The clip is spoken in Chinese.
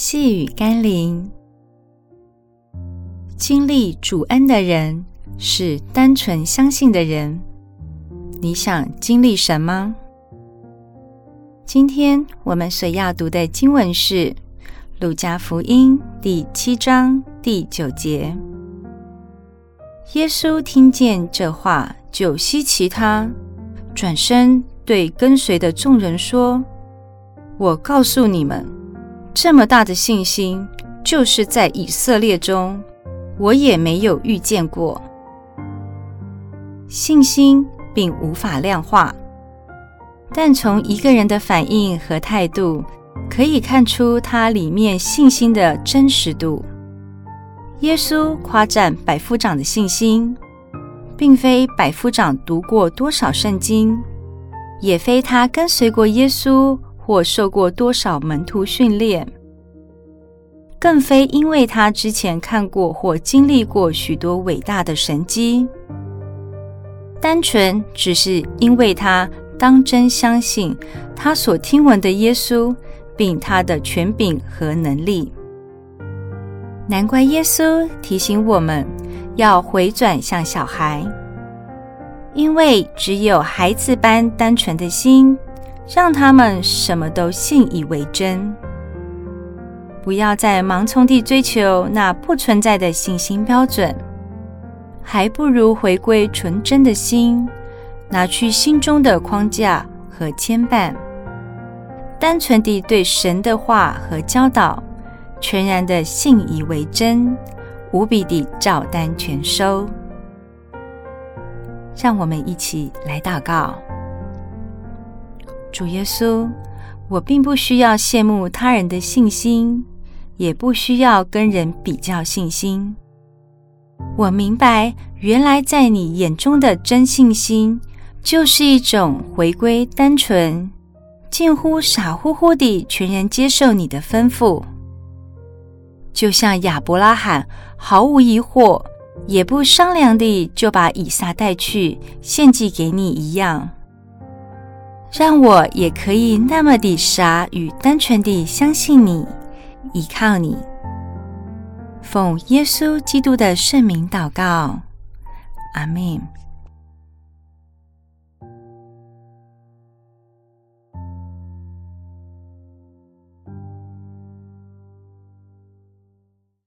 细雨甘霖，经历主恩的人是单纯相信的人。你想经历什么？今天我们所要读的经文是《路加福音》第七章第九节。耶稣听见这话，就希奇他，转身对跟随的众人说：“我告诉你们，这么大的信心，就是在以色列中，我也没有遇见过。信心并无法量化，但从一个人的反应和态度，可以看出他里面信心的真实度。”耶稣夸赞百夫长的信心，并非百夫长读过多少圣经，也非他跟随过耶稣或受过多少门徒训练，更非因为他之前看过或经历过许多伟大的神迹，单纯只是因为他当真相信他所听闻的耶稣，并他的权柄和能力。难怪耶稣提醒我们要回转向小孩，因为只有孩子般单纯的心，让他们什么都信以为真。不要再盲从地追求那不存在的信心标准，还不如回归纯真的心，拿去心中的框架和牵绊，单纯地对神的话和教导。全然的信以为真，无比地照单全收。让我们一起来祷告：主耶稣，我并不需要羡慕他人的信心，也不需要跟人比较信心。我明白，原来在你眼中的真信心，就是一种回归单纯，近乎傻乎乎地全然接受你的吩咐。就像亚伯拉罕毫无疑惑，也不商量地就把以撒带去献祭给你一样，让我也可以那么的傻与单纯地相信你，依靠你。奉耶稣基督的圣名祷告，阿门。